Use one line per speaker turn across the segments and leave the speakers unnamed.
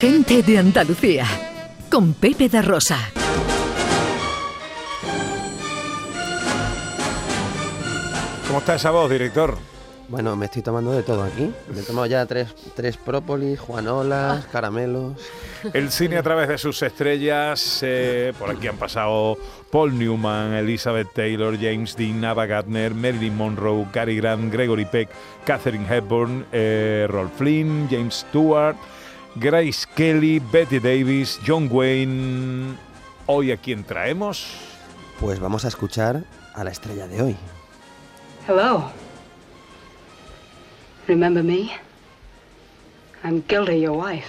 Gente de Andalucía, con Pepe da Rosa.
¿Cómo está esa voz, director?
Bueno, me estoy tomando de todo aquí. Me he tomado ya tres, tres própolis, juanolas, caramelos.
El cine a través de sus estrellas. eh, por aquí han pasado Paul Newman, Elizabeth Taylor, James Dean, Ava Gardner, Marilyn Monroe, Cary Grant, Gregory Peck, Catherine Hepburn, eh, Rolf Flynn, James Stewart, Grace Kelly, Betty Davis, John Wayne. Hoy a quién traemos.
Pues vamos a escuchar a la estrella de hoy.
Hello. Remember me? I'm Gilda, your wife.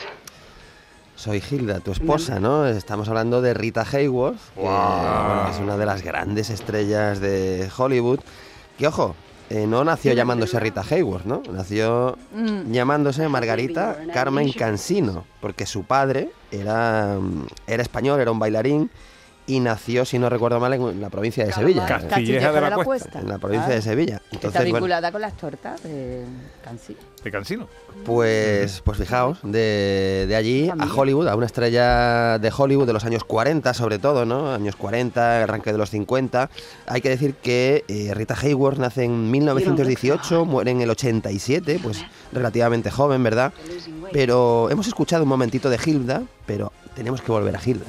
Soy Hilda, tu esposa, ¿no? Estamos hablando de Rita Hayworth, que bueno, es una de las grandes estrellas de Hollywood. Que ojo, eh, no nació llamándose Rita Hayworth, ¿no? Nació llamándose Margarita Carmen Cansino, porque su padre era, mm, era español, era un bailarín y nació, si no recuerdo mal, en la provincia de Sevilla.
Castilleja de la Cuesta.
En la provincia de Sevilla.
Está
Entonces, bueno,
vinculada con las tortas de Cansi.
De Cansino.
Pues, pues fijaos, de, de allí a. Hollywood, a una estrella de Hollywood de los años 40 sobre todo, ¿no? Años 40, arranque de los 50. Hay que decir que eh, Rita Hayworth nace en 1918, muere en el 87, pues relativamente joven, ¿verdad? Pero hemos escuchado un momentito de Hilda, pero tenemos que volver a Hilda.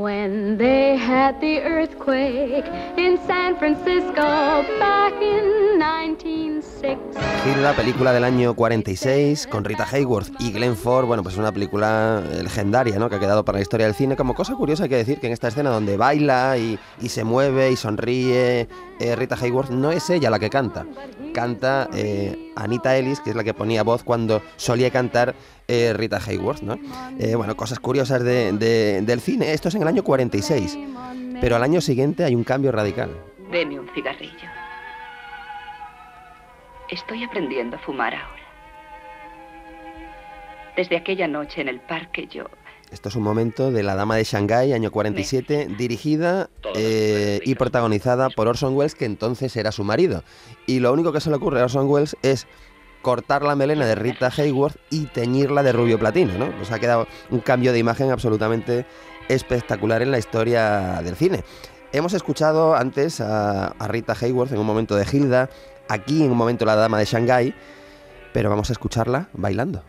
When they had the earthquake in San Francisco back in 1906.
Hilda, película del año 46, con Rita Hayworth y Glenn Ford, bueno, pues es una película eh, legendaria, ¿no? Que ha quedado para la historia del cine. Como cosa curiosa hay que decir que en esta escena donde baila y, y se mueve y sonríe eh, Rita Hayworth, no es ella la que canta. Canta eh, Anita Ellis, que es la que ponía voz cuando solía cantar eh, Rita Hayworth, ¿no? Eh, bueno, cosas curiosas de- de- del cine. Esto es en el año 46, pero al año siguiente hay un cambio radical.
Deme un cigarrillo. Estoy aprendiendo a fumar ahora. Desde aquella noche en el parque yo...
Esto es un momento de La Dama de Shanghái, año 47, dirigida eh, y protagonizada por Orson Welles, que entonces era su marido. Y lo único que se le ocurre a Orson Welles es cortar la melena de Rita Hayworth y teñirla de rubio platino, ¿no? Pues ha quedado un cambio de imagen absolutamente espectacular en la historia del cine. Hemos escuchado antes a, a Rita Hayworth en un momento de Hilda, aquí en un momento La Dama de Shanghái, pero vamos a escucharla bailando.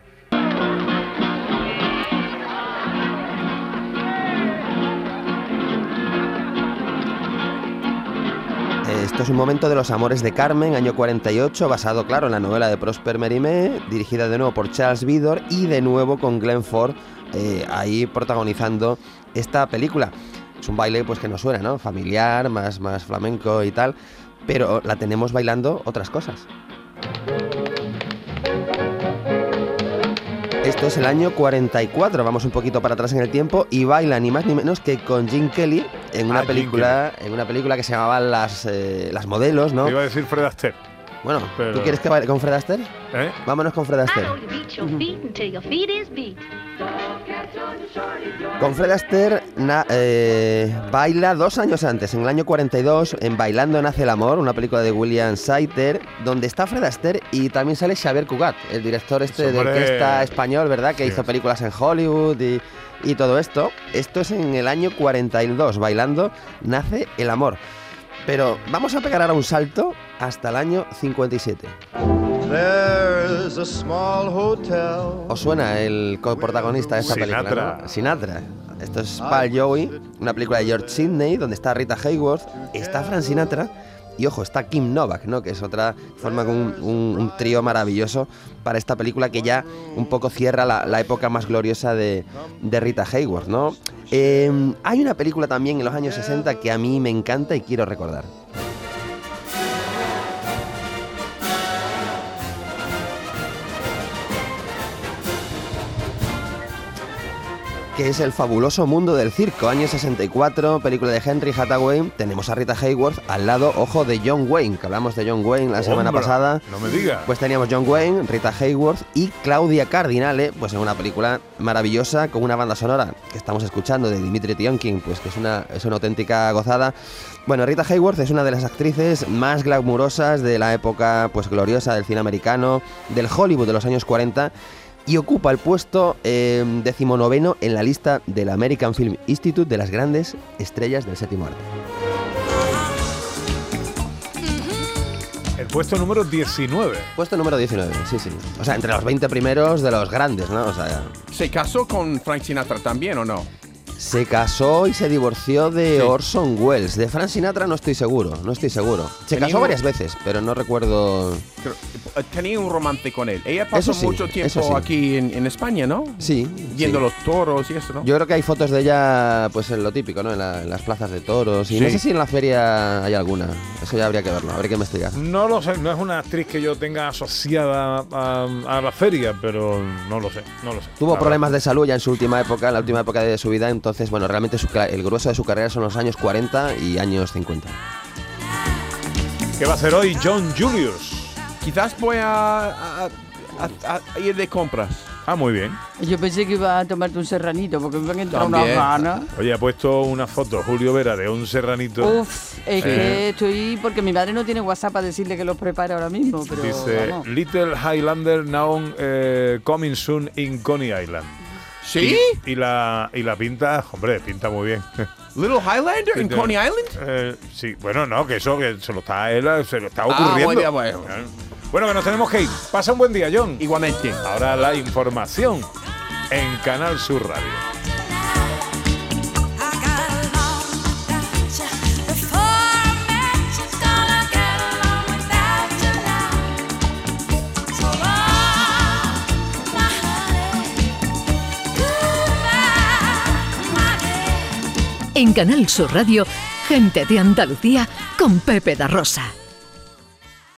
Esto es un momento de los amores de Carmen, año 48, basado, claro, en la novela de Prosper Mérimée, dirigida de nuevo por Charles Vidor y de nuevo con Glenn Ford eh, ahí protagonizando esta película. Es un baile pues que nos suena, ¿no? Familiar, más, más flamenco y tal, pero la tenemos bailando otras cosas. Esto es el año 44, vamos un poquito para atrás en el tiempo y baila ni más ni menos que con Jim Kelly en una
Ah,
película, en una película que se llamaba Las, eh, las modelos, ¿no?
Te iba a decir Fred Astaire.
Bueno,
Pero-
¿tú quieres que baile con Fred Astaire?
¿eh?
Vámonos con Fred Astaire. Con Fred Astaire na- eh, baila dos años antes, en el año 42, en Bailando nace el amor, una película de William Saiter, donde está Fred Astaire y también sale Xavier Cugat, el director este de
Hombre.
orquesta español, ¿verdad? Que
Sí.
hizo películas en Hollywood y, y todo esto. Esto es en el año 42, Bailando nace el amor. Pero vamos a pegar ahora un salto hasta el año 57.
There's a small hotel.
¿Os suena el coprotagonista de esta
Sinatra.
película? ¿no? Sinatra. Esto es Pal Joey, una película de George Sidney, donde está Rita Hayworth, está Frank Sinatra y, ojo, está Kim Novak, ¿no? Que es otra, forma con un, un- un trío maravilloso para esta película que ya un poco cierra la, la época más gloriosa de, de Rita Hayworth, ¿no? Eh, hay una película también en los años 60 que a mí me encanta y quiero recordar. Que es El fabuloso mundo del circo, año 64, película de Henry Hathaway. Tenemos a Rita Hayworth al lado, ojo, de John Wayne, que hablamos de John Wayne la semana
Hombre,
pasada.
No me digas.
Pues teníamos John Wayne, Rita Hayworth y Claudia Cardinale, pues en una película maravillosa con una banda sonora que estamos escuchando de Dimitri Tionkin, pues que es una, es una auténtica gozada. Bueno, Rita Hayworth es una de las actrices más glamurosas de la época pues gloriosa del cine americano, del Hollywood de los años 40. Y ocupa el puesto eh, decimonoveno en la lista del American Film Institute de las grandes estrellas del séptimo arte.
El puesto número 19.
Puesto número 19, sí, sí. O sea, entre los 20 primeros de los grandes, ¿no? O sea,
¿Se casó con Frank Sinatra también o no?
Se casó y se divorció de
Sí.
Orson Welles. De Frank Sinatra no estoy seguro, no estoy seguro. Se
Tenía
casó
un-
varias veces, pero no recuerdo...
Eh, Tenía un romance con él. Ella pasó
sí,
mucho tiempo
sí.
aquí en, en España, ¿no?
Sí.
Viendo los toros y eso, ¿no?
Yo creo que hay fotos de ella, pues en lo típico, ¿no? En, la- en las plazas de toros. Y no sé si en la feria hay alguna. Eso ya habría que verlo, habría que investigar.
No lo sé, no es una actriz que yo tenga asociada a, a la feria, pero no lo sé, no lo sé.
Tuvo problemas de salud ya en su última época, en la última época de su vida, entonces, bueno, realmente su el grueso de su carrera son los años 40 y años 50.
verdad. ¿Qué va a hacer hoy John Julius?
Quizás voy a- a ir de compras.
Ah, muy bien.
Yo pensé que iba a tomarte un serranito porque me han entrado unas ganas.
Oye, ha puesto una foto Julio Vera de un serranito.
Uf, es que estoy. Porque mi madre no tiene WhatsApp para decirle que los prepare ahora mismo, pero.
Dice
vamos.
Little Highlander now eh, coming soon in Coney Island.
¿Sí?
Y, y la, y la pinta, hombre, pinta muy bien.
Little Highlander en
Sí,
Coney. Island.
Eh, sí, bueno, no, que eso que se lo está él, se lo está
Ah,
ocurriendo. Bueno, que nos tenemos que ir. Pasa un buen día, John.
Igualmente.
Ahora la información en Canal Sur Radio.
En Canal Sur Radio, gente de Andalucía con Pepe da Rosa.